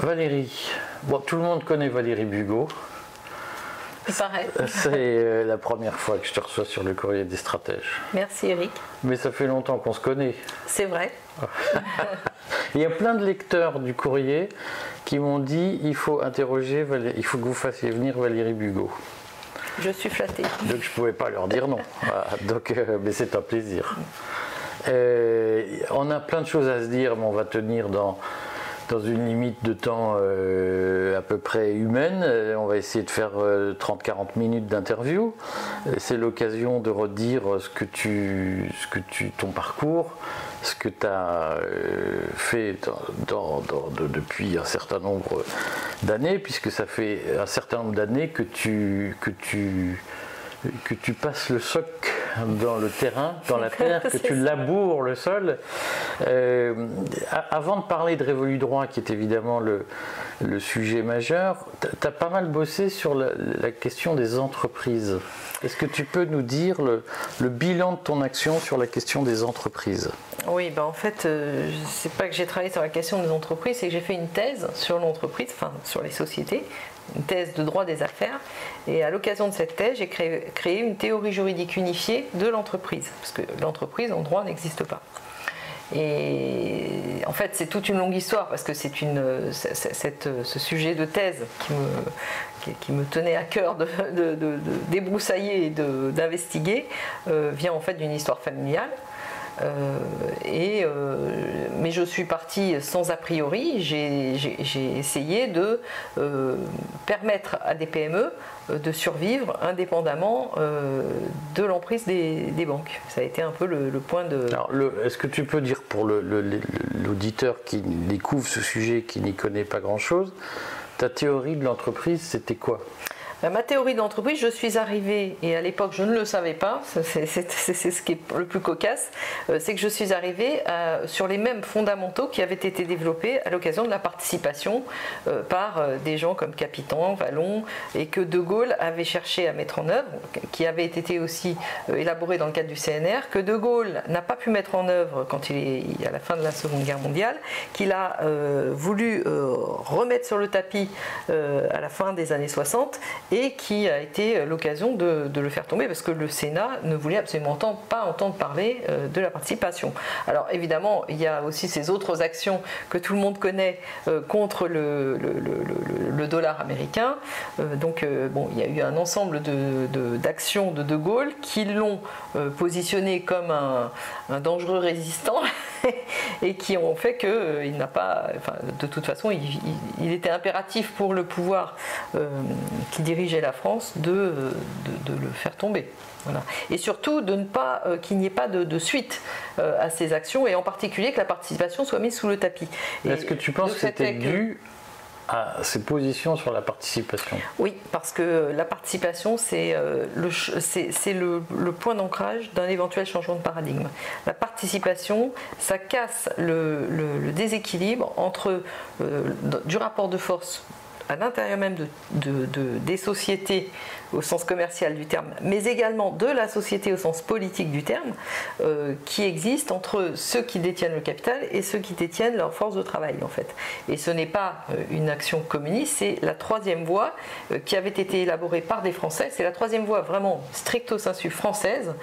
Valérie. Bon, tout le monde connaît Valérie Bugot. C'est euh, la première fois que je te reçois sur le courrier des stratèges. Merci Eric. Mais ça fait longtemps qu'on se connaît. C'est vrai. il y a plein de lecteurs du courrier qui m'ont dit il faut interroger, il faut que vous fassiez venir Valérie Bugot. Je suis flattée. Donc je ne pouvais pas leur dire non. Donc, euh, mais c'est un plaisir. Euh, on a plein de choses à se dire, mais on va tenir dans dans une limite de temps euh, à peu près humaine. Euh, on va essayer de faire 30-40 euh, minutes d'interview. C'est l'occasion de redire ce que tu, ce que tu, ton parcours, ce que tu as fait depuis un certain nombre d'années, puisque ça fait un certain nombre d'années que tu, que tu que tu passes le soc dans le terrain, dans la terre, que tu laboures le sol. Euh, avant de parler de Révolu Droit, qui est évidemment le, sujet majeur, tu as pas mal bossé sur la, question des entreprises. Est-ce que tu peux nous dire le, bilan de ton action sur la question des entreprises? Oui, ben en fait, euh, c'est pas que j'ai travaillé sur la question des entreprises, c'est que j'ai fait une thèse sur l'entreprise, enfin sur les sociétés, une thèse de droit des affaires. Et à l'occasion de cette thèse, j'ai créé, une théorie juridique unifiée de l'entreprise, parce que l'entreprise en droit n'existe pas. Et en fait, c'est toute une longue histoire parce que c'est ce sujet de thèse qui me, tenait à cœur de, débroussailler et d'investiguer euh, vient en fait d'une histoire familiale. Euh, euh, mais je suis partie sans a priori. J'ai essayé de euh, permettre à des PME de survivre indépendamment de l'emprise des, banques. Ça a été un peu le, point de. Est-ce que tu peux dire pour l'auditeur qui découvre ce sujet, qui n'y connaît pas grand-chose, ta théorie de l'entreprise, c'était quoi? Ma théorie d'entreprise, je suis arrivée, et à l'époque je ne le savais pas, c'est ce qui est le plus cocasse, euh, c'est que je suis arrivée euh, sur les mêmes fondamentaux qui avaient été développés à l'occasion de la participation par des gens comme Capitan, Vallon, et que De Gaulle avait cherché à mettre en œuvre, qui avait été aussi élaboré dans le cadre du CNR, que De Gaulle n'a pas pu mettre en œuvre quand il est à la fin de la Seconde Guerre mondiale, qu'il a voulu remettre sur le tapis à la fin des années 60 et qui a été l'occasion de, le faire tomber parce que le Sénat ne voulait absolument pas entendre parler euh, de la participation. Alors évidemment, il y a aussi ces autres actions que tout le monde connaît euh, contre le, dollar américain. Euh, donc bon, il y a eu un ensemble d'actions de, de, Gaulle qui l'ont positionné comme un, dangereux résistant et qui ont fait qu'il n'a pas, enfin, de toute façon, il, était impératif pour le pouvoir qui dirige la France de, de, le faire tomber. Voilà. Et surtout de ne pas euh, qu'il n'y ait pas de, suite euh, à ces actions et en particulier que la participation soit mise sous le tapis. Est-ce que tu penses que c'était dû à ces positions sur la participation Oui, parce que la participation, c'est euh, le, c'est, le, le, point d'ancrage d'un éventuel changement de paradigme. La participation, ça casse le, déséquilibre entre du rapport de force à l'intérieur même de, des sociétés au sens commercial du terme, mais également de la société au sens politique du terme, euh, qui existe entre ceux qui détiennent le capital et ceux qui détiennent leur force de travail en fait. Et ce n'est pas euh, une action communiste, c'est la troisième voie euh, qui avait été élaborée par des Français. C'est la troisième voie vraiment stricto sensu française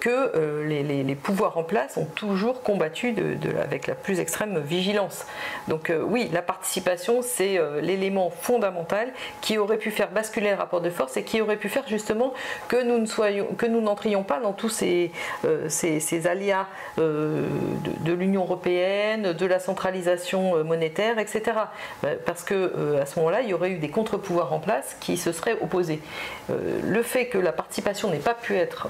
que les, pouvoirs en place ont toujours combattu avec la plus extrême vigilance. Donc oui, la participation, c'est l'élément fondamental qui aurait pu faire basculer le rapport de force et qui aurait pu faire justement que nous ne soyons, que nous n'entrions pas dans tous ces, euh, ces, euh, de, l'Union européenne, de la centralisation euh, monétaire, etc. Parce que à ce moment-là, il y aurait eu des contre-pouvoirs en place qui se seraient opposés. le fait que la participation n'ait pas pu être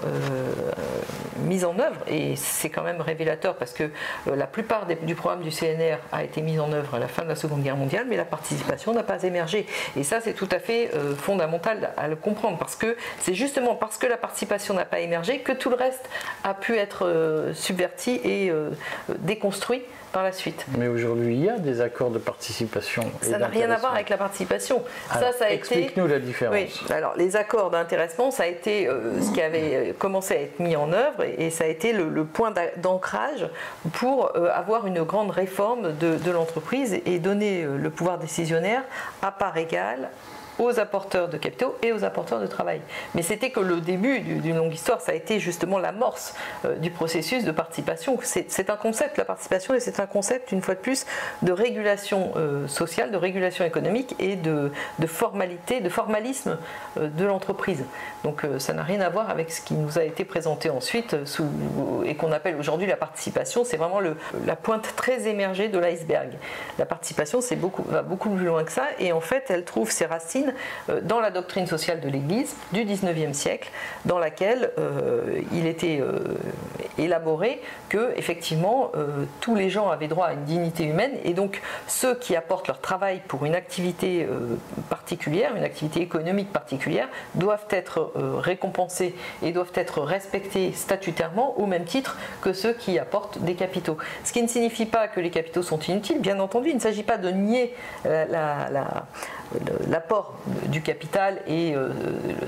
mise en œuvre, et c'est quand même révélateur parce que la plupart du programme du CNR a été mise en œuvre à la fin de la Seconde Guerre mondiale, mais la participation n'a pas émergé. Et ça, c'est tout à fait fondamental à le comprendre parce que c'est justement parce que la participation n'a pas émergé que tout le reste a pu être euh, subverti et euh, déconstruit par la suite. Mais aujourd'hui, il y a des accords de participation. Ça n'a rien à voir avec la participation. ça, ça a Explique-nous la différence. Oui. Alors, les accords d'intéressement, ça a été euh, ce qui avait commencé à être mis en œuvre et, ça a été le, point d'ancrage pour euh, avoir une grande réforme de, de l'entreprise et donner le pouvoir décisionnaire à part égale aux apporteurs de capitaux et aux apporteurs de travail. Mais c'était que le début d'une longue histoire, ça a été justement l'amorce euh, du processus de participation. C'est un concept, la participation, et c'est un concept, une fois de plus, de régulation euh, sociale, de régulation économique et de, formalité, de formalisme euh, de l'entreprise. Donc ça n'a rien à voir avec ce qui nous a été présenté ensuite et qu'on appelle aujourd'hui la participation. C'est vraiment la pointe très émergée de l'iceberg. La participation va beaucoup plus loin que ça et en fait elle trouve ses racines dans la doctrine sociale de l'Église du XIXe siècle, dans laquelle euh, il était euh, élaboré que effectivement tous les gens avaient droit à une dignité humaine et donc ceux qui apportent leur travail pour une activité particulière, une activité économique particulière, doivent être récompensés et doivent être respectés statutairement au même titre que ceux qui apportent des capitaux. Ce qui ne signifie pas que les capitaux sont inutiles, bien entendu, il ne s'agit pas de nier l'apport du capital et euh,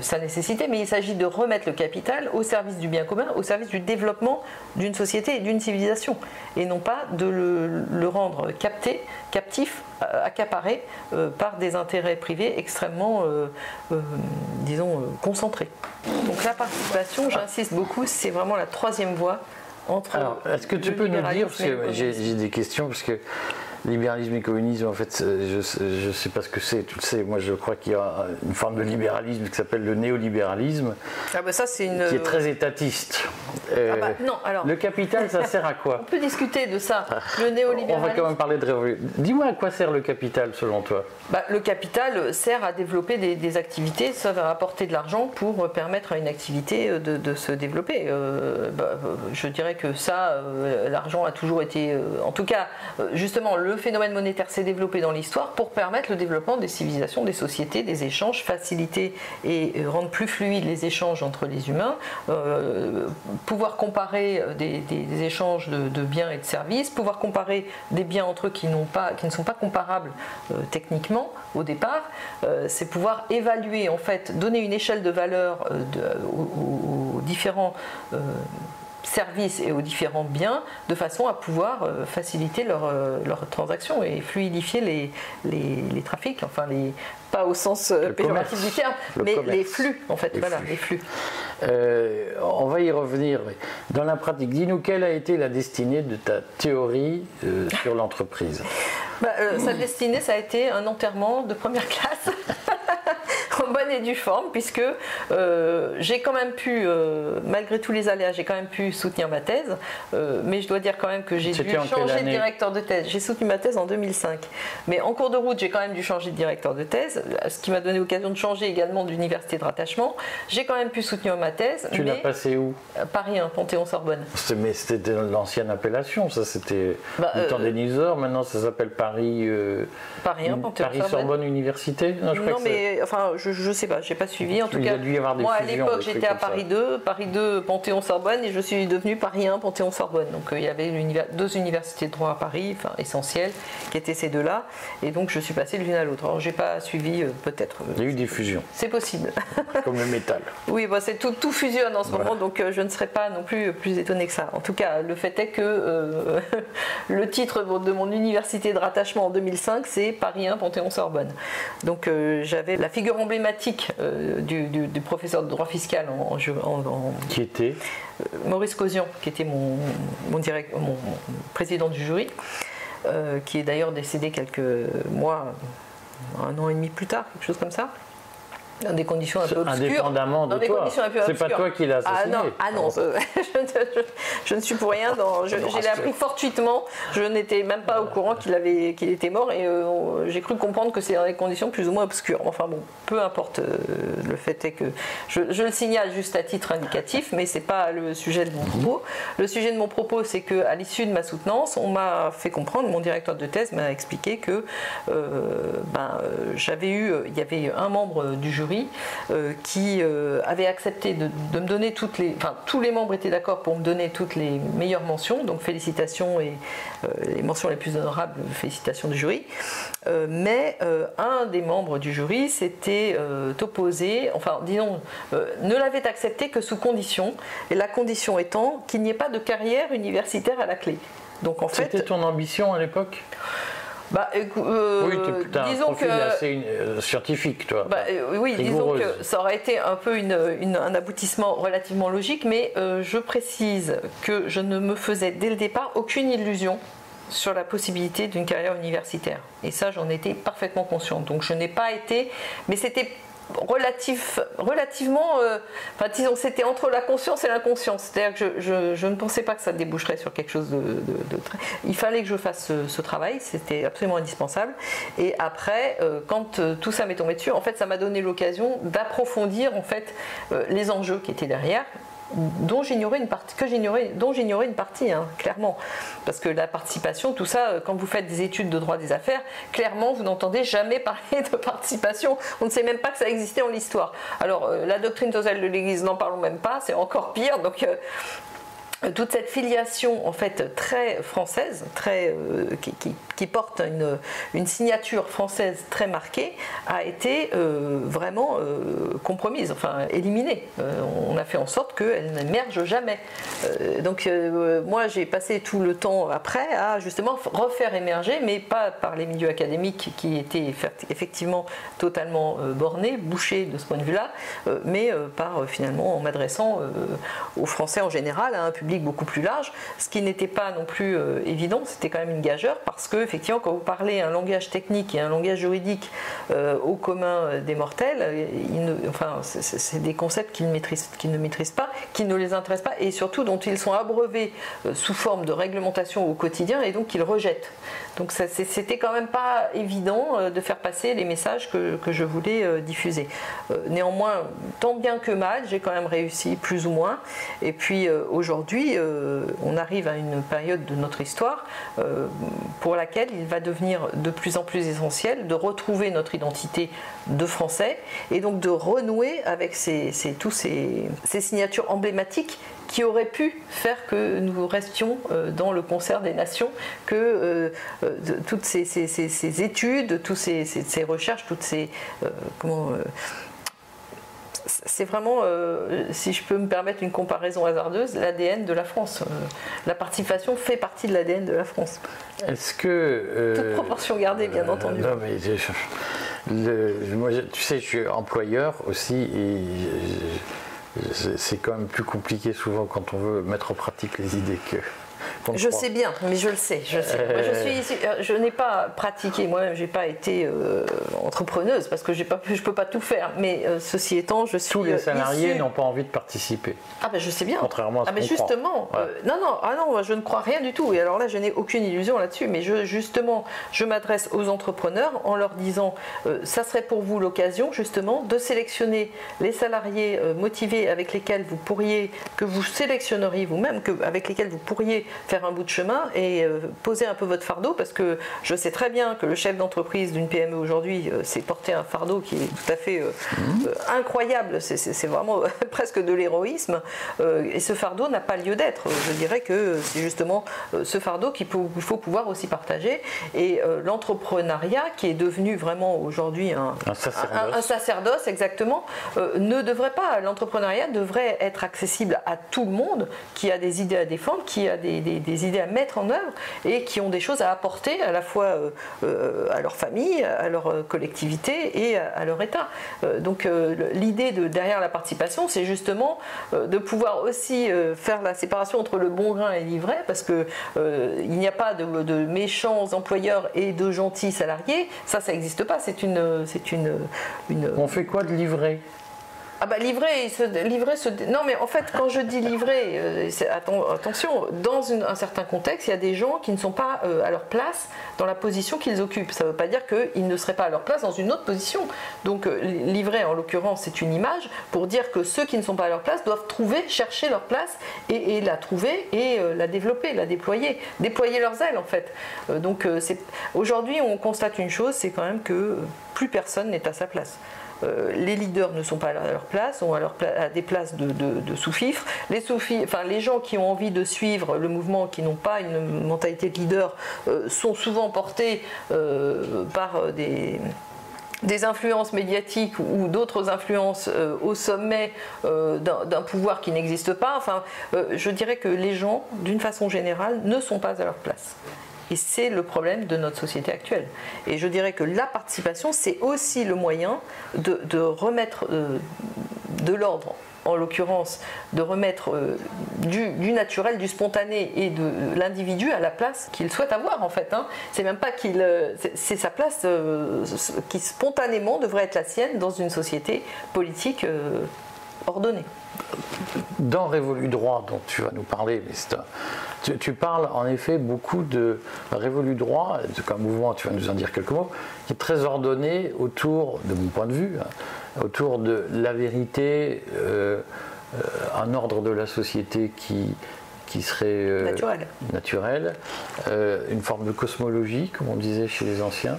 sa nécessité, mais il s'agit de remettre le capital au service du bien commun, au service du développement d'une société et d'une civilisation, et non pas de le, rendre capté, captif, euh, accaparé euh, par des intérêts privés extrêmement, disons, concentrés. Donc la participation, j'insiste beaucoup, c'est vraiment la troisième voie entre. Alors, est-ce que tu peux nous dire, parce que j'ai des questions, parce que libéralisme et communisme, en fait, je ne sais pas ce que c'est, tu le sais. Moi, je crois qu'il y a une forme de libéralisme qui s'appelle le néolibéralisme, ah bah ça, c'est une... qui est très étatiste. Euh, ah bah, non, alors... Le capital, ça sert à quoi On peut discuter de ça. Le néolibéralisme... On va quand même parler de révolution. Dis-moi à quoi sert le capital, selon toi? Bah, Le capital sert à développer des, activités, ça va apporter de l'argent pour permettre à une activité euh, de, se développer. Euh, je dirais que ça, l'argent a toujours été... en tout cas, justement, le le phénomène monétaire s'est développé dans l'histoire pour permettre le développement des civilisations, des sociétés, des échanges, faciliter et euh, rendre plus fluides les échanges entre les humains, euh, pouvoir comparer euh, des, échanges de, biens et de services, pouvoir comparer des biens entre eux qui, pas, qui ne sont pas comparables techniquement au départ, c'est pouvoir évaluer en fait, donner une échelle de valeur aux, aux, différents services et aux différents biens de façon à pouvoir euh, faciliter leurs euh, transactions et fluidifier les, les, trafics, enfin les, pas au sens euh, péjoratif du terme, mais les flux en fait, voilà, les flux. on va y revenir. Dans la pratique, dis-nous quelle a été la destinée de ta théorie sur l'entreprise? Bah, Sa destinée, ça a été un enterrement de première classe. en bonne et due forme, puisque euh, j'ai quand même pu, euh, malgré tous les aléas, j'ai quand même pu soutenir ma thèse, euh, mais je dois dire quand même que j'ai dû changer de directeur de thèse. J'ai soutenu ma thèse en 2005, mais en cours de route, j'ai quand même dû changer de directeur de thèse, ce qui m'a donné l'occasion de changer également d'université de rattachement. J'ai quand même pu soutenir ma thèse. Tu l'as passé où? Paris 1, Panthéon-Sorbonne. Mais c'était l'ancienne appellation, ça c'était bah, le temps des maintenant ça s'appelle Paris. Paris 1, Panthéon-Sorbonne. Paris-Sorbonne Université? Non, mais enfin, je je, ne sais pas, j'ai pas suivi. En tout cas, moi à l'époque j'étais à Paris 2, Paris 2 Panthéon-Sorbonne et je suis devenu Paris 1 Panthéon-Sorbonne. Donc euh, il y avait deux universités de droit à Paris, enfin essentielles, qui étaient ces deux-là. Et donc je suis passé de l'une à l'autre. Alors j'ai pas suivi euh, peut-être. il y a eu des fusions. C'est possible. Comme le métal. Oui, bah, c'est tout, tout fusionne en ce moment, donc euh, je ne serais pas non plus plus étonné que ça. En tout cas, le fait est que le titre de mon université de rattachement en 2005, c'est Paris 1 Panthéon-Sorbonne. Donc j'avais la figure emblématique euh, du, professeur de droit fiscal en, qui était euh, Maurice Causian, qui était mon, mon, mon président du jury, euh, qui est d'ailleurs décédé quelques mois, un an et demi plus tard, quelque chose comme ça dans des conditions un peu obscures. Indépendamment de toi. C'est pas toi qui l'as assassiné. Ah non, ah non je, ne suis pour rien. J'ai appris fortuitement. Je n'étais même pas au courant qu'il avait qu'il était mort et euh, j'ai cru comprendre que c'est dans des conditions plus ou moins obscures. Enfin bon, peu importe. Euh, le fait est que je, le signale juste à titre indicatif, mais c'est pas le sujet de mon propos. Le sujet de mon propos, c'est que à l'issue de ma soutenance, on m'a fait comprendre, mon directeur de thèse m'a expliqué que euh, ben, j'avais eu, il y avait un membre du jury jury qui avait accepté de, me donner toutes les. Enfin, tous les membres étaient d'accord pour me donner toutes les meilleures mentions, donc félicitations et les mentions les plus honorables, félicitations du jury. mais un des membres du jury s'était opposé, enfin, disons, ne l'avait accepté que sous condition, et la condition étant qu'il n'y ait pas de carrière universitaire à la clé. Donc en fait. C'était ton ambition à l'époque? Bah, euh, oui, tu as disons un que assez euh, scientifique, toi. Bah, euh, oui, disons que ça aurait été un peu une, un aboutissement relativement logique, mais je précise que je ne me faisais dès le départ aucune illusion sur la possibilité d'une carrière universitaire. Et ça, j'en étais parfaitement consciente. Donc je n'ai pas été, mais c'était relatif, relativement, euh, enfin c'était entre la conscience et l'inconscience. C'est-à-dire que je, ne pensais pas que ça déboucherait sur quelque chose de, très. Il fallait que je fasse ce, travail, c'était absolument indispensable. Et après, euh, quand euh, tout ça m'est tombé dessus, en fait, ça m'a donné l'occasion d'approfondir en fait les enjeux qui étaient derrière dont j'ignorais une partie, que j'ignorais, dont j'ignorais une partie, hein, clairement. Parce que la participation, tout ça, euh, quand vous faites des études de droit des affaires, clairement, vous n'entendez jamais parler de participation. On ne sait même pas que ça existait en l'histoire. Alors, euh, la doctrine totale de l'Église, n'en parlons même pas, c'est encore pire. Donc, euh, toute cette filiation en fait très française, très, euh, qui, porte une, signature française très marquée, a été euh, vraiment euh, compromise, enfin éliminée. on a fait en sorte qu'elle n'émerge jamais. donc moi j'ai passé tout le temps après à justement refaire émerger, mais pas par les milieux académiques qui étaient effectivement totalement bornés, bouchés de ce point de vue-là, mais par finalement en m'adressant aux Français en général, à un public beaucoup plus large, ce qui n'était pas non plus euh, évident, c'était quand même une gageure, parce que effectivement, quand vous parlez un langage technique et un langage juridique euh, au commun euh, des mortels, enfin, c'est des concepts qu'ils ne, maîtrisent, ne maîtrisent pas, qui ne les intéressent pas, et surtout dont ils sont abreuvés sous forme de réglementation au quotidien, et donc qu'ils rejettent. Donc c'était quand même pas évident de faire passer les messages que, que je voulais diffuser. Néanmoins, tant bien que mal, j'ai quand même réussi, plus ou moins. Et puis aujourd'hui, euh, on arrive à une période de notre histoire euh, pour laquelle il va devenir de plus en plus essentiel de retrouver notre identité de français et donc de renouer avec ces, tous ces, signatures emblématiques qui auraient pu faire que nous restions euh, dans le concert des nations, que toutes ces, études, toutes ces, recherches, toutes ces c'est vraiment, euh, si je peux me permettre une comparaison hasardeuse, l'ADN de la France. Euh, la participation fait partie de l'ADN de la France. Est-ce que. Euh, Toute proportion gardée, bien entendu. Non, mais moi, tu sais, je suis employeur aussi et c'est quand même plus compliqué souvent quand on veut mettre en pratique les idées que je sais bien, mais je le sais. Je, euh. je, n'ai pas pratiqué, moi je n'ai pas été euh, entrepreneuse parce que je ne peux pas tout faire. Mais euh, ceci étant, je suis. Tous les salariés n'ont pas envie de participer. Ah ben je sais bien. Contrairement à ce ah, mais justement, non, non, ah non, je ne crois rien du tout. Et alors là, je n'ai aucune illusion là-dessus. Mais je, justement, je m'adresse aux entrepreneurs en leur disant ça serait pour vous l'occasion justement de sélectionner les salariés motivés avec lesquels vous pourriez, que vous sélectionneriez vous-même, avec lesquels vous pourriez faire un bout de chemin et euh, poser un peu votre fardeau parce que je sais très bien que le chef d'entreprise d'une PME aujourd'hui euh, s'est porté un fardeau qui est tout à fait euh, mmh. incroyable, c'est vraiment presque de l'héroïsme et ce fardeau n'a pas lieu d'être. Je dirais que c'est justement ce fardeau qu'il faut, pouvoir aussi partager et l'entrepreneuriat qui est devenu vraiment aujourd'hui un, un, sacerdoce. exactement ne devrait pas, l'entrepreneuriat devrait être accessible à tout le monde qui a des idées à défendre, qui a des, des, idées à mettre en œuvre et qui ont des choses à apporter à la fois euh, euh, à leur famille, à leur euh, collectivité et à, leur État. donc l'idée de, derrière la participation, c'est justement de pouvoir aussi faire la séparation entre le bon grain et l'ivraie, parce qu'il n'y a pas de, méchants employeurs et de gentils salariés. Ça, ça n'existe pas. C'est une, c'est une, une. On fait quoi de l'ivraie? Ah bah livrer, livrer se... Non mais en fait quand je dis livrer, euh, attention, dans un certain contexte, il y a des gens qui ne sont pas euh, à leur place dans la position qu'ils occupent. Ça ne veut pas dire qu'ils ne seraient pas à leur place dans une autre position. Donc euh, livrer en l'occurrence c'est une image pour dire que ceux qui ne sont pas à leur place doivent trouver, chercher leur place et, la trouver et la développer, la déployer, déployer leurs ailes en fait. donc aujourd'hui on constate une chose, c'est quand même que plus personne n'est à sa place. Les leaders ne sont pas à leur place, sont à, des places de, sous-fifres. Les, gens qui ont envie de suivre le mouvement, qui n'ont pas une mentalité de leader, sont souvent portés par des influences médiatiques ou d'autres influences euh, au sommet euh, d'un pouvoir qui n'existe pas. Enfin, euh, je dirais que les gens, d'une façon générale, ne sont pas à leur place. Et c'est le problème de notre société actuelle. Et je dirais que la participation, c'est aussi le moyen de remettre de l'ordre en l'occurrence, de remettre euh, du, naturel, du spontané et de l'individu à la place qu'il souhaite avoir en fait. Hein. C'est même pas qu'il, euh, c'est sa place euh, qui spontanément devrait être la sienne dans une société politique ordonnée. Dans Révolu droit dont tu vas nous parler, tu, tu, parles en effet beaucoup de Révolu droit, comme mouvement, tu vas nous en dire quelques mots, qui est très ordonné autour, de mon point de vue, hein, autour de la vérité, euh, euh, un ordre de la société qui, qui serait euh, naturel, une forme de cosmologie, comme on disait chez les anciens.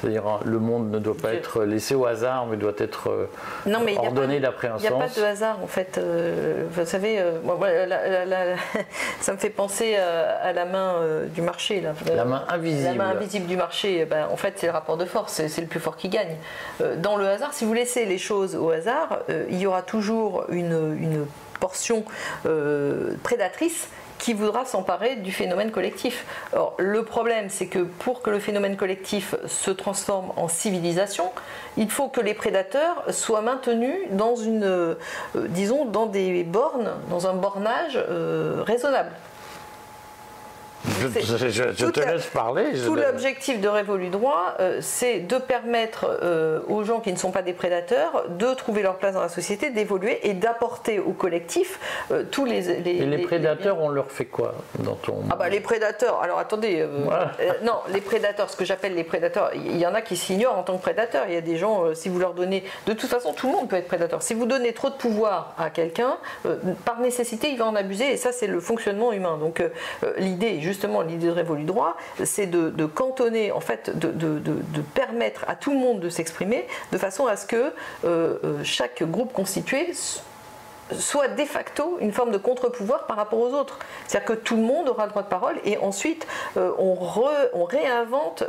C'est-à-dire hein, le monde ne doit pas être laissé au hasard, mais doit être euh, non, mais ordonné d'après un sens. Il n'y a pas de hasard en fait. Euh, vous savez, euh, ça me fait penser à, la main du marché. la main invisible. La main invisible du marché, ben, en fait c'est le rapport de force, c'est le plus fort qui gagne. dans le hasard, si vous laissez les choses au hasard, il y aura toujours une, une portion prédatrice qui voudra s'emparer du phénomène collectif. Or, le problème, c'est que pour que le phénomène collectif se transforme en civilisation, il faut que les prédateurs soient maintenus dans une, euh, disons, dans des bornes, dans un bornage euh, raisonnable. Je, te laisse parler. tout l'objectif de Révolu Droit, euh, c'est de permettre euh, aux gens qui ne sont pas des prédateurs de trouver leur place dans la société, d'évoluer et d'apporter au collectif euh, tous les, Et les, prédateurs, on leur fait quoi dans ton. Ah bah les prédateurs, alors attendez, non, les prédateurs, ce que j'appelle les prédateurs, il y en a qui s'ignorent en tant que prédateurs. Il y a des gens, si vous leur donnez. De toute façon, tout le monde peut être prédateur. Si vous donnez trop de pouvoir à quelqu'un, par nécessité, il va en abuser et ça, c'est le fonctionnement humain. Donc l'idée, justement l'idée de Révolu droit, c'est de, cantonner, en fait, de, permettre à tout le monde de s'exprimer de façon à ce que euh, euh, chaque groupe constitué soit de facto une forme de contre-pouvoir par rapport aux autres. C'est-à-dire que tout le monde aura le droit de parole et ensuite euh, on, on, réinvente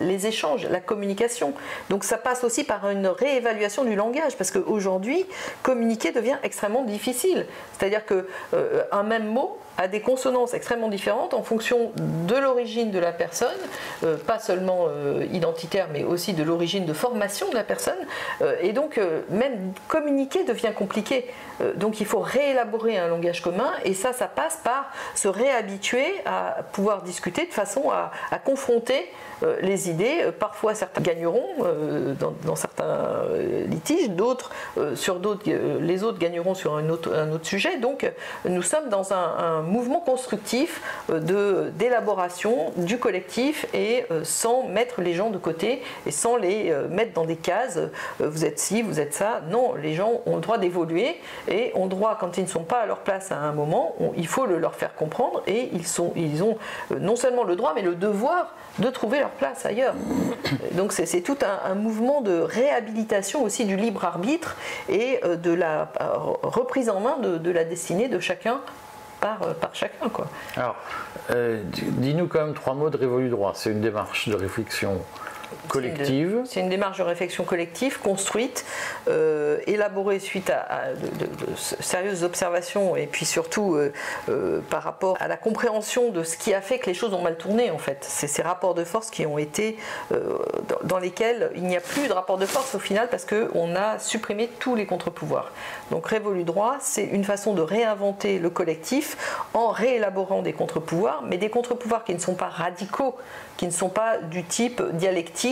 les échanges, la communication. Donc ça passe aussi par une réévaluation du langage parce qu'aujourd'hui, communiquer devient extrêmement difficile. C'est-à-dire qu'un même mot a des consonances extrêmement différentes en fonction de l'origine de la personne, euh, pas seulement euh, identitaire, mais aussi de l'origine de formation de la personne. Euh, et donc, même communiquer devient compliqué. donc, il faut réélaborer un langage commun, et ça, ça passe par se réhabituer à pouvoir discuter de façon à, confronter les idées. Parfois, certains gagneront dans, certains litiges, d'autres sur d'autres, les autres gagneront sur un autre sujet. Donc, nous sommes dans un, mouvement constructif de d'élaboration du collectif et sans mettre les gens de côté et sans les mettre dans des cases. vous êtes ci, vous êtes ça. Non, les gens ont le droit d'évoluer et ont le droit, quand ils ne sont pas à leur place à un moment, il faut le leur faire comprendre et ils, sont, ils ont non seulement le droit mais le devoir de trouver leur place ailleurs. Donc c'est tout un, mouvement de réhabilitation aussi du libre arbitre et euh, de la euh, reprise en main de, la destinée de chacun par, euh, par chacun. Alors, dis-nous quand même trois mots de Révolu Droit. C'est une démarche de réflexion collective. C'est une, démarche de réflexion collective construite, euh, élaborée suite à, de, sérieuses observations et puis surtout euh, euh, par rapport à la compréhension de ce qui a fait que les choses ont mal tourné en fait. C'est ces rapports de force qui ont été dans, lesquels il n'y a plus de rapport de force au final parce qu'on a supprimé tous les contre-pouvoirs. Donc Révolu droit, c'est une façon de réinventer le collectif en réélaborant des contre-pouvoirs, mais des contre-pouvoirs qui ne sont pas radicaux, qui ne sont pas du type dialectique,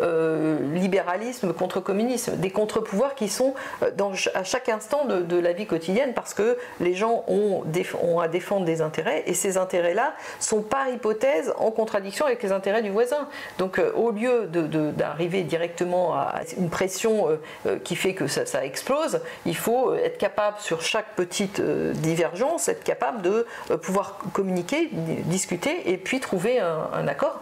euh, libéralisme contre communisme, des contre-pouvoirs qui sont euh, à chaque instant de, la vie quotidienne parce que les gens ont, ont à défendre des intérêts et ces intérêts-là sont par hypothèse en contradiction avec les intérêts du voisin. Donc euh, au lieu d'arriver directement à une pression qui fait que ça, explose, il faut être capable sur chaque petite divergence, être capable de pouvoir communiquer, discuter et puis trouver un accord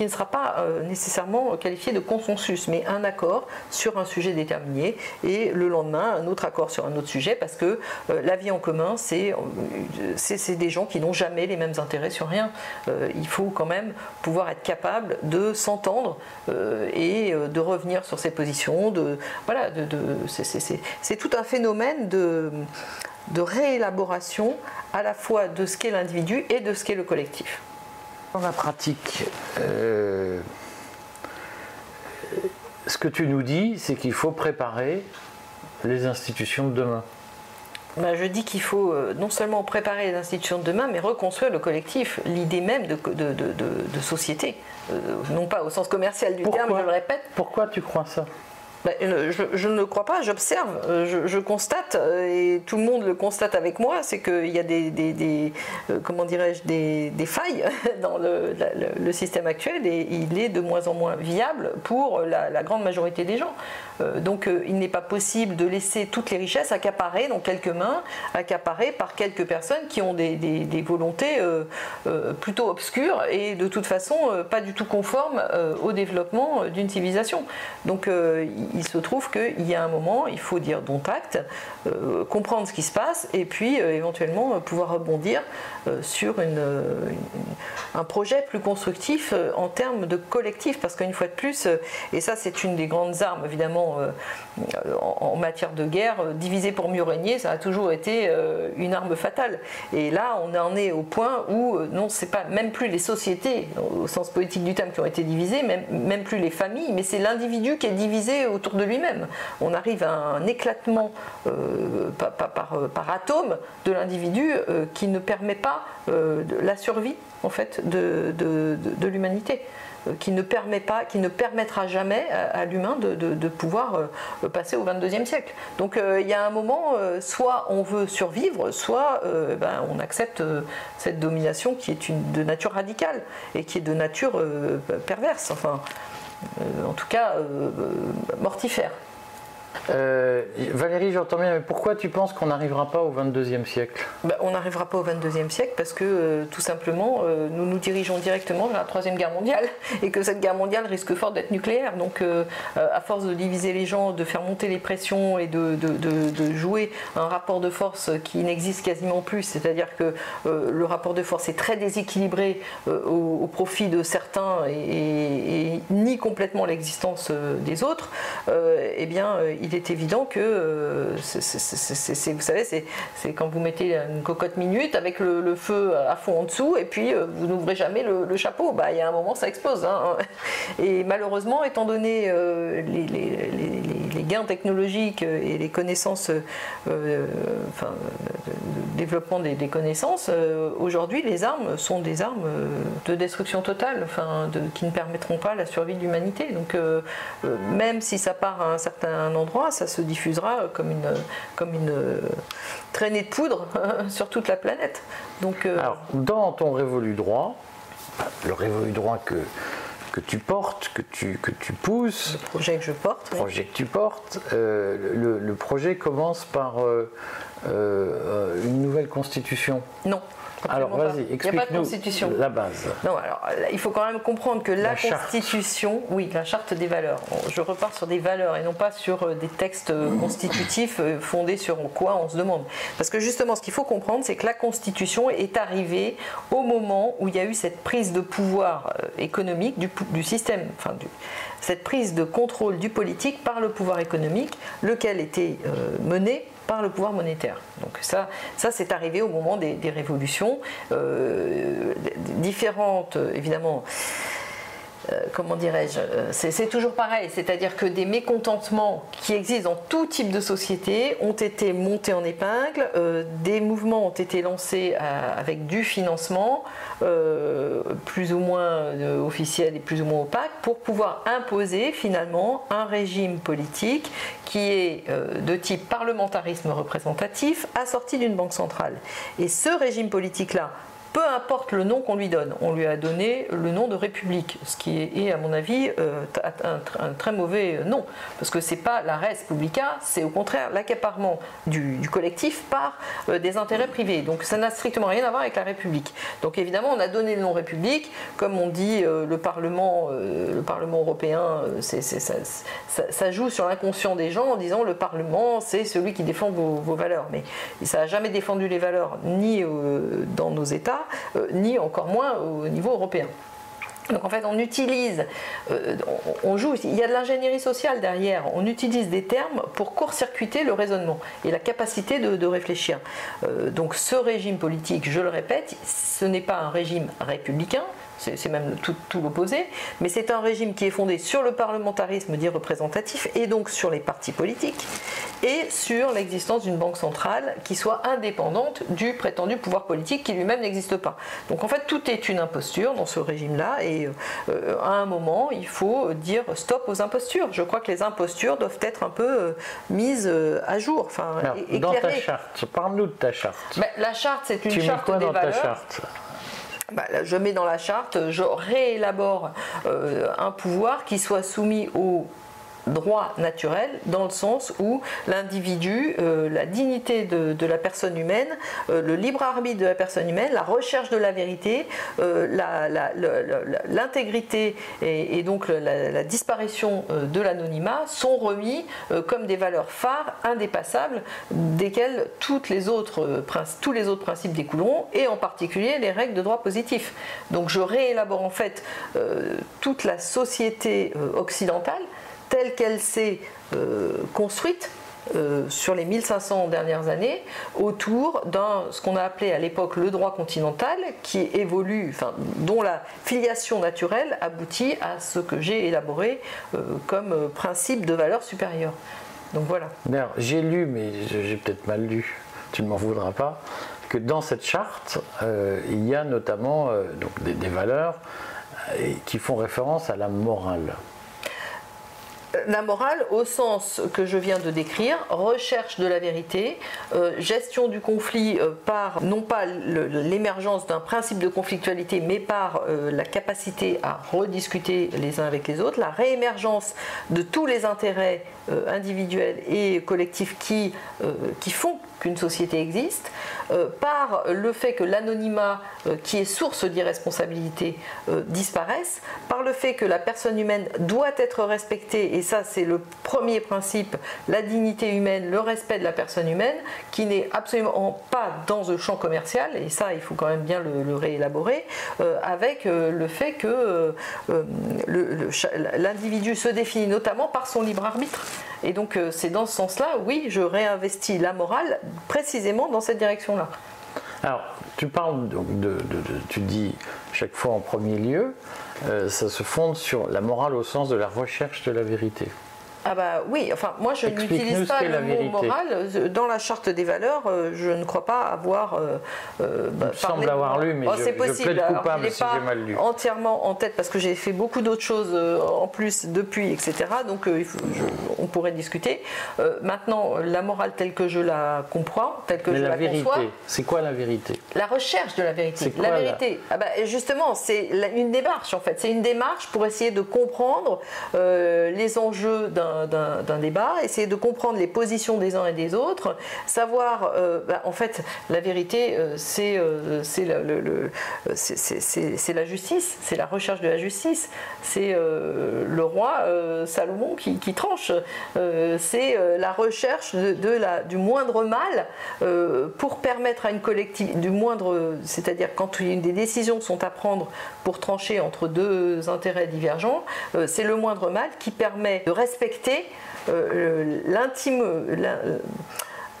qui ne sera pas euh, nécessairement qualifié de consensus, mais un accord sur un sujet déterminé et le lendemain un autre accord sur un autre sujet parce que la vie en commun, c'est des gens qui n'ont jamais les mêmes intérêts sur rien. il faut quand même pouvoir être capable de s'entendre et de revenir sur ses positions. Voilà, c'est tout un phénomène de réélaboration à la fois de ce qu'est l'individu et de ce qu'est le collectif. Dans la pratique, euh, ce que tu nous dis, c'est qu'il faut préparer les institutions de demain. Ben, je dis qu'il faut euh, non seulement préparer les institutions de demain, mais reconstruire le collectif, l'idée même de, société. Euh, non pas au sens commercial du terme, je le répète. Pourquoi tu crois ça? Ben, je, ne le crois pas, j'observe, euh, je, constate, euh, et tout le monde le constate avec moi, c'est qu'il y a des, euh, comment dirais-je, des, failles dans le, système actuel et il est de moins en moins viable pour la, grande majorité des gens. Donc il n'est pas possible de laisser toutes les richesses accaparées dans quelques mains, accaparées par quelques personnes qui ont des, volontés plutôt obscures et de toute façon pas du tout conformes au développement d'une civilisation. Donc il se trouve qu'il y a un moment, il faut dire dont acte, euh, comprendre ce qui se passe et puis euh, éventuellement euh, pouvoir rebondir sur un projet plus constructif en termes de collectif. Parce qu'une fois de plus, et ça c'est une des grandes armes évidemment en, matière de guerre, diviser pour mieux régner, ça a toujours été une arme fatale. Et là, on en est au point où non, c'est pas même plus les sociétés au sens politique du terme qui ont été divisées, même, même plus les familles, mais c'est l'individu qui est divisé autour de lui-même. On arrive à un éclatement euh, par, atome de l'individu euh, qui ne permet pas euh, la survie en fait de, l'humanité qui ne permet pas, qui ne permettra jamais à, l'humain de, pouvoir passer au 22e siècle. Donc il y a un moment, soit on veut survivre, soit ben, on accepte cette domination qui est de nature radicale et qui est de nature perverse, enfin en tout cas mortifère. Euh, Valérie, j'entends bien, mais pourquoi tu penses qu'on n'arrivera pas au 22e siècle? Ben, On n'arrivera pas au 22e siècle parce que euh, tout simplement, euh, nous nous dirigeons directement vers la Troisième Guerre mondiale et que cette guerre mondiale risque fort d'être nucléaire. Donc, à force de diviser les gens, de faire monter les pressions et de, jouer un rapport de force qui n'existe quasiment plus, c'est-à-dire que le rapport de force est très déséquilibré au, profit de certains et, nie complètement l'existence des autres, eh bien, il est évident que, euh, vous savez, c'est quand vous mettez une cocotte minute avec le, feu à fond en dessous et puis euh, vous n'ouvrez jamais le, chapeau. Bah, il y a un moment, ça explose. Hein. Et malheureusement, étant donné euh, les, gains technologiques et les connaissances, enfin, le développement des, connaissances, aujourd'hui, les armes sont des armes de destruction totale, enfin, qui ne permettront pas la survie de l'humanité. Donc, même si ça part à un certain endroit, ça se diffusera comme une, comme une traînée de poudre sur toute la planète. Donc, euh, Alors, dans ton révolu droit, le révolu droit que, que tu portes, que tu, que tu pousses. Le projet que je porte. Le projet que tu portes. Euh, le, projet commence par euh, une nouvelle constitution. Non. Alors vas-y, explique-nous la base. Non, alors il faut quand même comprendre que la, Constitution, oui, la charte des valeurs. Je repars sur des valeurs et non pas sur euh, des textes euh, constitutifs euh, fondés sur quoi on se demande. Parce que justement, ce qu'il faut comprendre, c'est que la Constitution est arrivée au moment où il y a eu cette prise de pouvoir économique du, système, enfin cette prise de contrôle du politique par le pouvoir économique, lequel était mené le pouvoir monétaire. Donc ça, ça c'est arrivé au moment des, révolutions euh, différentes, évidemment. Euh, comment dirais-je, euh, c'est toujours pareil, c'est-à-dire que des mécontentements qui existent dans tout type de société ont été montés en épingle, des mouvements ont été lancés avec du financement, plus ou moins officiel et plus ou moins opaque, pour pouvoir imposer finalement un régime politique qui est euh, de type parlementarisme représentatif, assorti d'une banque centrale. Et ce régime politique-là, peu importe le nom qu'on lui donne. On lui a donné le nom de République, ce qui est, à mon avis, euh, un, très mauvais nom, parce que c'est pas la res publica, c'est au contraire l'accaparement du, collectif par euh, des intérêts privés. Donc ça n'a strictement rien à voir avec la République. Donc évidemment, on a donné le nom République, comme on dit euh, le Parlement, le Parlement européen, ça, joue sur l'inconscient des gens en disant le Parlement, c'est celui qui défend vos, vos valeurs. Mais ça n'a jamais défendu les valeurs ni dans nos États euh, ni encore moins au niveau européen. Donc en fait, on utilise, euh, on joue, il y a de l'ingénierie sociale derrière, on utilise des termes pour court-circuiter le raisonnement et la capacité de, réfléchir. Euh, donc ce régime politique, je le répète, ce n'est pas un régime républicain, c'est même tout, l'opposé, mais c'est un régime qui est fondé sur le parlementarisme dit représentatif et donc sur les partis politiques et sur l'existence d'une banque centrale qui soit indépendante du prétendu pouvoir politique qui lui-même n'existe pas. Donc en fait tout est une imposture dans ce régime-là et euh, à un moment il faut dire stop aux impostures. Je crois que les impostures doivent être un peu euh, mises euh, à jour. Enfin, dans ta charte, parle-nous de ta charte. La charte c'est une charte des dans Ta charte? Bah, je mets dans la charte, je réélabore euh, un pouvoir qui soit soumis au droit naturel dans le sens où l'individu, euh, la dignité de, la personne humaine, euh, le libre arbitre de la personne humaine, la recherche de la vérité, euh, l'intégrité et, donc la, disparition de l'anonymat sont remis comme des valeurs phares indépassables desquelles toutes les autres, tous les autres principes découleront et en particulier les règles de droit positif. Donc je réélabore en fait toute la société occidentale telle qu'elle s'est euh, construite euh, sur les 1500 dernières années autour d'un ce qu'on a appelé à l'époque le droit continental qui évolue, enfin, dont la filiation naturelle aboutit à ce que j'ai élaboré euh, comme principe de valeur supérieure. Donc voilà. J'ai lu, mais j'ai peut-être mal lu, tu ne m'en voudras pas, que dans cette charte, il y a notamment donc des valeurs qui font référence à la morale la morale au sens que je viens de décrire, recherche de la vérité, euh, gestion du conflit euh, par non pas l'émergence d'un principe de conflictualité, mais par euh, la capacité à rediscuter les uns avec les autres, la réémergence de tous les intérêts individuels et collectifs qui, qui font qu'une société existe, euh, par le fait que l'anonymat, euh, qui est source d'irresponsabilité, euh, disparaisse, par le fait que la personne humaine doit être respectée, et ça c'est le premier principe, la dignité humaine, le respect de la personne humaine, qui n'est absolument pas dans le champ commercial, et ça il faut quand même bien le, réélaborer, avec le fait que l'individu se définit notamment par son libre arbitre. Et donc c'est dans ce sens-là, oui, je réinvestis la morale précisément dans cette direction-là. Alors, tu parles de, tu dis chaque fois en premier lieu, euh, ça se fonde sur la morale au sens de la recherche de la vérité. Ah bah oui, enfin moi je n'utilise pas le mot moral. Dans la charte des valeurs, euh, je ne crois pas avoir. Euh, euh bah, semble avoir lu, mais oh, je, possible. je coupable si j'ai mal lu. Entièrement en tête parce que j'ai fait beaucoup d'autres choses euh, en plus depuis, etc. Donc on pourrait discuter. maintenant, la morale telle que je la comprends, telle que mais je la, la vérité, c'est quoi la vérité? La recherche de la vérité. La vérité. Ah bah, justement, c'est une démarche en fait. C'est une démarche pour essayer de comprendre les enjeux d'un d'un débat, essayer de comprendre les positions des uns et des autres, savoir, euh, bah, en fait, la vérité, euh, c'est euh, c'est la justice, c'est la recherche de la justice, c'est le roi Salomon qui, tranche, c'est la recherche de, la, du moindre mal pour permettre à une collectivité, du moindre, c'est-à-dire quand des décisions sont à prendre pour trancher entre deux intérêts divergents, c'est le moindre mal qui permet de respecter euh,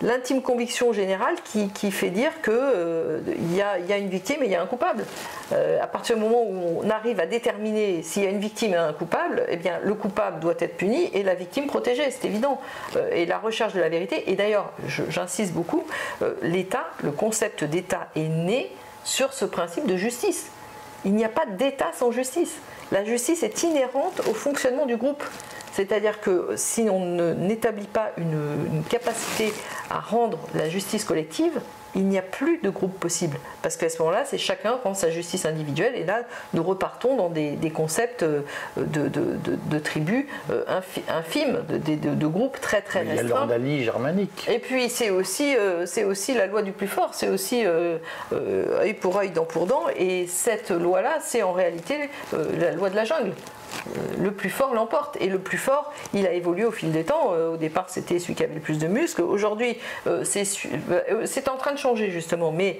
l'intime conviction générale qui, fait dire qu'il euh, y, a, une victime et il y a un coupable. Euh, à partir du moment où on arrive à déterminer s'il y a une victime et un coupable, eh bien, le coupable doit être puni et la victime protégée, c'est évident. et la recherche de la vérité, et d'ailleurs, j'insiste beaucoup, l'État, le concept d'État est né sur ce principe de justice. Il n'y a pas d'État sans justice. La justice est inhérente au fonctionnement du groupe. C'est-à-dire que si on n'établit pas une, capacité à rendre la justice collective, il n'y a plus de groupe possible. Parce qu'à ce moment-là, c'est chacun prend sa justice individuelle. Et là, nous repartons dans des, concepts euh, de, tribus euh, infimes, de, groupes très très restreints. Il y a germanique. Et puis c'est aussi, euh, c'est aussi la loi du plus fort, c'est aussi œil pour œil, dent pour dent. Et cette loi-là, c'est en réalité la loi de la jungle le plus fort l'emporte. Et le plus fort, il a évolué au fil des temps. Au départ, c'était celui qui avait le plus de muscles. Aujourd'hui, c'est en train de changer justement. Mais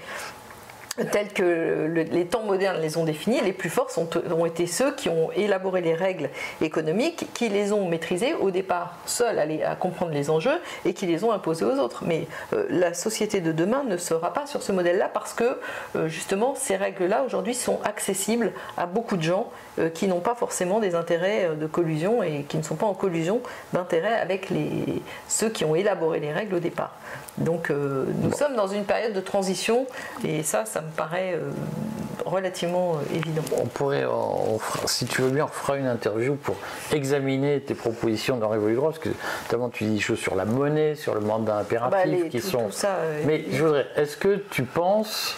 tels que les temps modernes les ont définis, les plus forts ont été ceux qui ont élaboré les règles économiques, qui les ont maîtrisées au départ seuls à, comprendre les enjeux et qui les ont imposés aux autres. Mais euh, la société de demain ne sera pas sur ce modèle-là parce que euh, justement ces règles-là aujourd'hui sont accessibles à beaucoup de gens qui n'ont pas forcément des intérêts de collusion et qui ne sont pas en collusion d'intérêts avec les, ceux qui ont élaboré les règles au départ. Donc nous sommes dans une période de transition et ça, ça me paraît euh, relativement euh, évident. On pourrait, si tu veux bien, on fera une interview pour examiner tes propositions dans Révolu Droit, parce que notamment tu dis des choses sur la monnaie, sur le mandat impératif, bah, qui sont. ça, euh, Mais je voudrais, est-ce que tu penses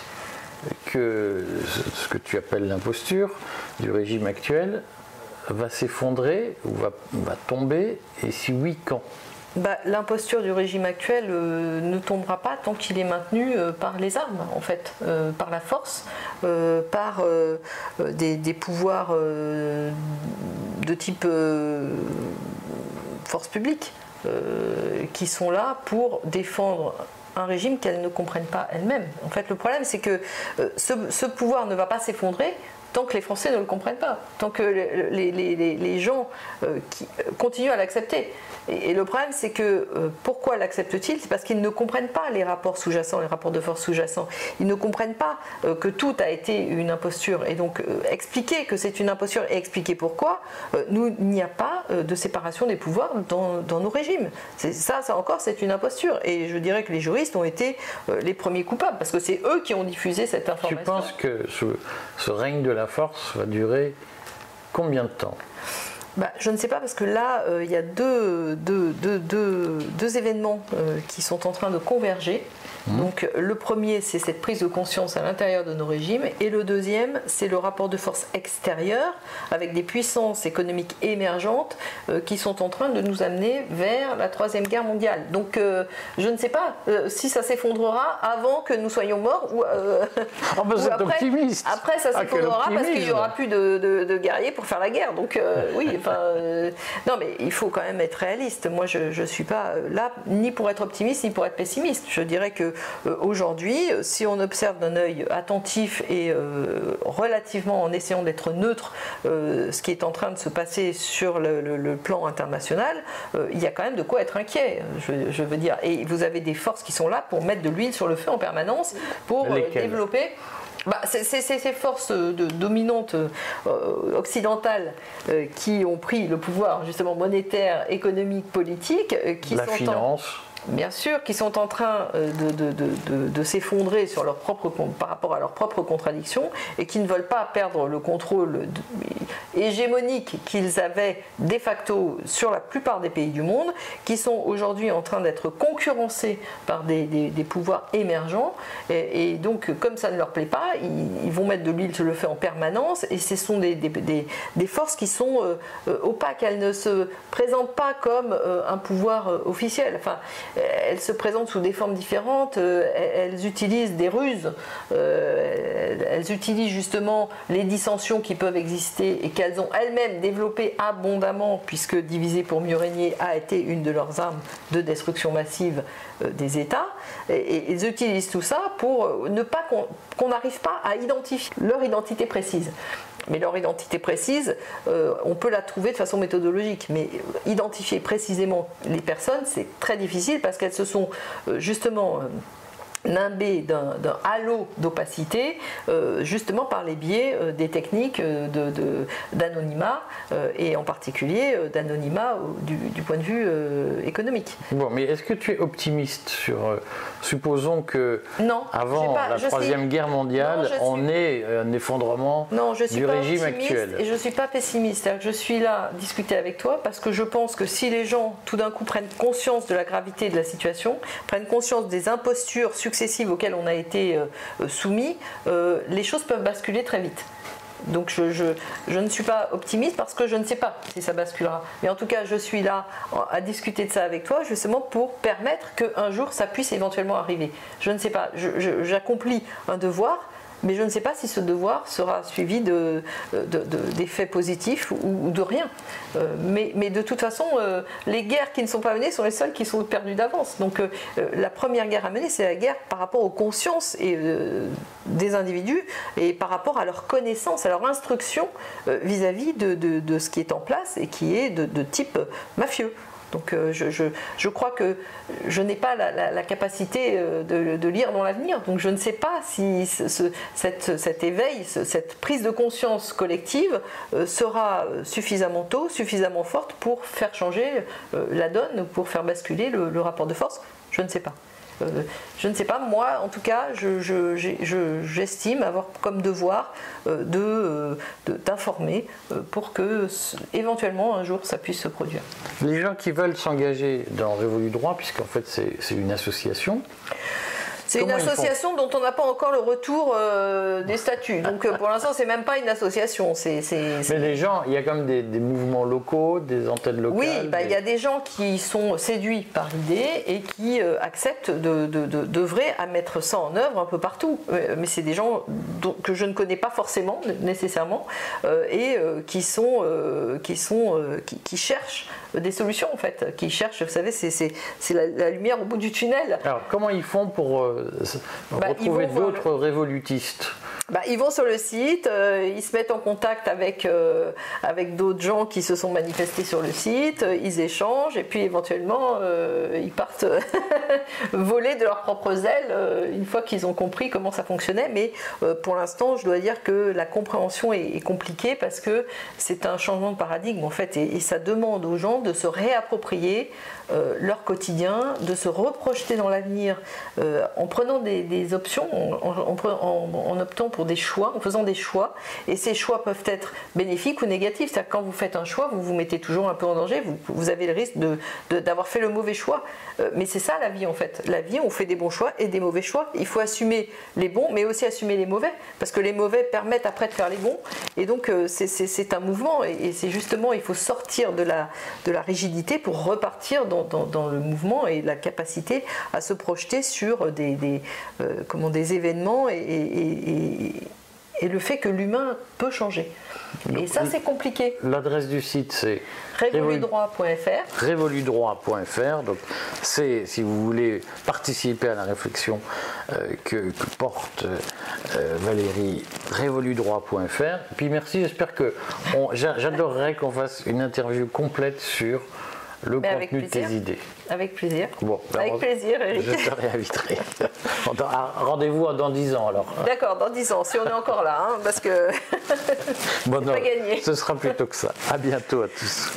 que ce que tu appelles l'imposture du régime actuel va s'effondrer ou va, tomber, et si oui, quand? Bah, l'imposture du régime actuel euh, ne tombera pas tant qu'il est maintenu euh, par les armes, en fait, euh, par la force, par des, pouvoirs de type force publique, qui sont là pour défendre un régime qu'elles ne comprennent pas elles-mêmes. En fait, le problème, c'est que ce, pouvoir ne va pas s'effondrer tant que les Français ne le comprennent pas, tant que les, gens qui continuent à l'accepter. Et, le problème, c'est que euh, pourquoi l'acceptent-ils? C'est parce qu'ils ne comprennent pas les rapports sous-jacents, les rapports de force sous-jacents. Ils ne comprennent pas euh, que tout a été une imposture. Et donc, euh, expliquer que c'est une imposture et expliquer pourquoi, nous, il n'y a pas de séparation des pouvoirs dans, nos régimes. Ça, ça encore, c'est une imposture. Et je dirais que les juristes ont été les premiers coupables, parce que c'est eux qui ont diffusé cette information. Tu penses que ce règne de la force va durer combien de temps? Bah, je ne sais pas parce que là, euh, il y a deux, deux événements euh, qui sont en train de converger. Mmh. Donc le premier, c'est cette prise de conscience à l'intérieur de nos régimes, et le deuxième, c'est le rapport de force extérieur avec des puissances économiques émergentes euh, qui sont en train de nous amener vers la troisième guerre mondiale. Donc je ne sais pas si ça s'effondrera avant que nous soyons morts ou, oh, après, optimiste. après ça ah, s'effondrera parce qu'il n'y aura plus de, guerriers pour faire la guerre. Donc oui, enfin non mais il faut quand même être réaliste. Moi je ne suis pas là ni pour être optimiste ni pour être pessimiste. Je dirais que euh, aujourd'hui, si on observe d'un œil attentif et euh, relativement en essayant d'être neutre euh, ce qui est en train de se passer sur le, plan international, il y a quand même de quoi être inquiet, je, veux dire. Et vous avez des forces qui sont là pour mettre de l'huile sur le feu en permanence, pour développer. Bah, c'est ces forces dominantes occidentales qui ont pris le pouvoir justement monétaire, économique, politique, qui La sont finance bien sûr, qui sont en train euh, de, s'effondrer sur leur propre, par rapport à leurs propres contradictions et qui ne veulent pas perdre le contrôle hégémonique qu'ils avaient de facto sur la plupart des pays du monde, qui sont aujourd'hui en train d'être concurrencés par des, pouvoirs émergents. Et, donc, comme ça ne leur plaît pas, ils, vont mettre de l'huile sur le feu en permanence et ce sont des, forces qui sont euh, euh, opaques. Elles ne se présentent pas comme un pouvoir officiel. Enfin, elles se présentent sous des formes différentes, euh, elles utilisent des ruses, euh, elles utilisent justement les dissensions qui peuvent exister et qu'elles ont elles-mêmes développées abondamment, puisque diviser pour mieux régner a été une de leurs armes de destruction massive euh, des États. Et, ils utilisent tout ça pour ne pas qu'on n'arrive pas à identifier leur identité précise. Mais leur identité précise, euh, on peut la trouver de façon méthodologique, mais identifier précisément les personnes, c'est très difficile parce qu'elles se sont euh, justement nimbé d'un halo d'opacité, euh, justement par les biais euh, des techniques euh, d'anonymat, et en particulier d'anonymat du, point de vue économique. Bon, mais est-ce que tu es optimiste sur... supposons que non, avant la Troisième Guerre mondiale, on ait un effondrement non, je suis du pas régime actuel. Et je ne suis pas pessimiste. Je suis là discuter avec toi parce que je pense que si les gens tout d'un coup prennent conscience de la gravité de la situation, prennent conscience des impostures successives auxquelles on a été soumis, les choses peuvent basculer très vite. Donc je, ne suis pas optimiste parce que je ne sais pas si ça basculera. Mais en tout cas, je suis là à discuter de ça avec toi justement pour permettre qu'un jour ça puisse éventuellement arriver. Je ne sais pas, j'accomplis un devoir mais je ne sais pas si ce devoir sera suivi d'effets de, positifs ou, de rien. Euh, mais, de toute façon, euh, les guerres qui ne sont pas menées sont les seules qui sont perdues d'avance. Donc euh, la première guerre à mener, c'est la guerre par rapport aux consciences des individus et par rapport à leur connaissance, à leur instruction vis-à-vis de, ce qui est en place et qui est de type mafieux. Donc euh, je, crois que je n'ai pas la, capacité euh, de, lire dans l'avenir. Donc je ne sais pas si cet éveil, cette prise de conscience collective euh, sera suffisamment tôt, suffisamment forte pour faire changer la donne, pour faire basculer le rapport de force. Je ne sais pas. Euh, je ne sais pas, moi en tout cas, j'estime avoir comme devoir euh, euh, d'informer pour que éventuellement un jour ça puisse se produire. Les gens qui veulent s'engager dans Révolu Droit, puisqu'en fait c'est une association, c'est une association dont on n'a pas encore le retour euh, des statuts. Donc euh, pour l'instant, c'est même pas une association. C'est, Mais les gens, il y a quand même des, mouvements locaux, des antennes locales. Oui, bah, il y a des gens qui sont séduits par l'idée et qui euh, acceptent de, d'œuvrer à mettre ça en œuvre un peu partout. Mais c'est des gens que je ne connais pas forcément nécessairement et qui sont, qui, sont qui, cherchent des solutions en fait, qui cherchent, vous savez, c'est, la, la, lumière au bout du tunnel. Alors comment ils font pour bah, retrouver d'autres révolutistes? Bah, ils vont sur le site, euh, ils se mettent en contact avec, euh, avec d'autres gens qui se sont manifestés sur le site, euh, ils échangent et puis éventuellement ils partent voler de leurs propres ailes une fois qu'ils ont compris comment ça fonctionnait. Mais pour l'instant, je dois dire que la compréhension est, compliquée parce que c'est un changement de paradigme en fait et, ça demande aux gens de se réapproprier leur quotidien, de se reprojeter dans l'avenir en prenant des, options, en optant pour des choix, en faisant des choix, et ces choix peuvent être bénéfiques ou négatifs. C'est-à-dire quand vous faites un choix, vous vous mettez toujours un peu en danger, vous, avez le risque d'avoir fait le mauvais choix. Euh, mais c'est ça la vie en fait. La vie, on fait des bons choix et des mauvais choix. Il faut assumer les bons, mais aussi assumer les mauvais, parce que les mauvais permettent après de faire les bons. Et donc euh, c'est un mouvement, et, c'est justement, il faut sortir de la, de la rigidité pour repartir dans, dans, le mouvement et la capacité à se projeter sur des, des euh, comment, des événements et, et, le fait que l'humain peut changer. Et ça, c'est compliqué. L'adresse du site, c'est révoludroit.fr. Révoludroit.fr. Donc, c'est, si vous voulez participer à la réflexion euh, que, porte euh, Valérie, révoludroit.fr. Puis merci, j'espère que. j'adorerais qu'on fasse une interview complète sur le contenu de tes idées. Avec plaisir. Bon, ben, avec plaisir, Eric. Je te réinviterai. Ah, rendez-vous dans 10 ans alors. D'accord, dans 10 ans, si on est encore là, hein, parce que. bon, non, pas gagné. Ce sera plutôt que ça. À bientôt à tous.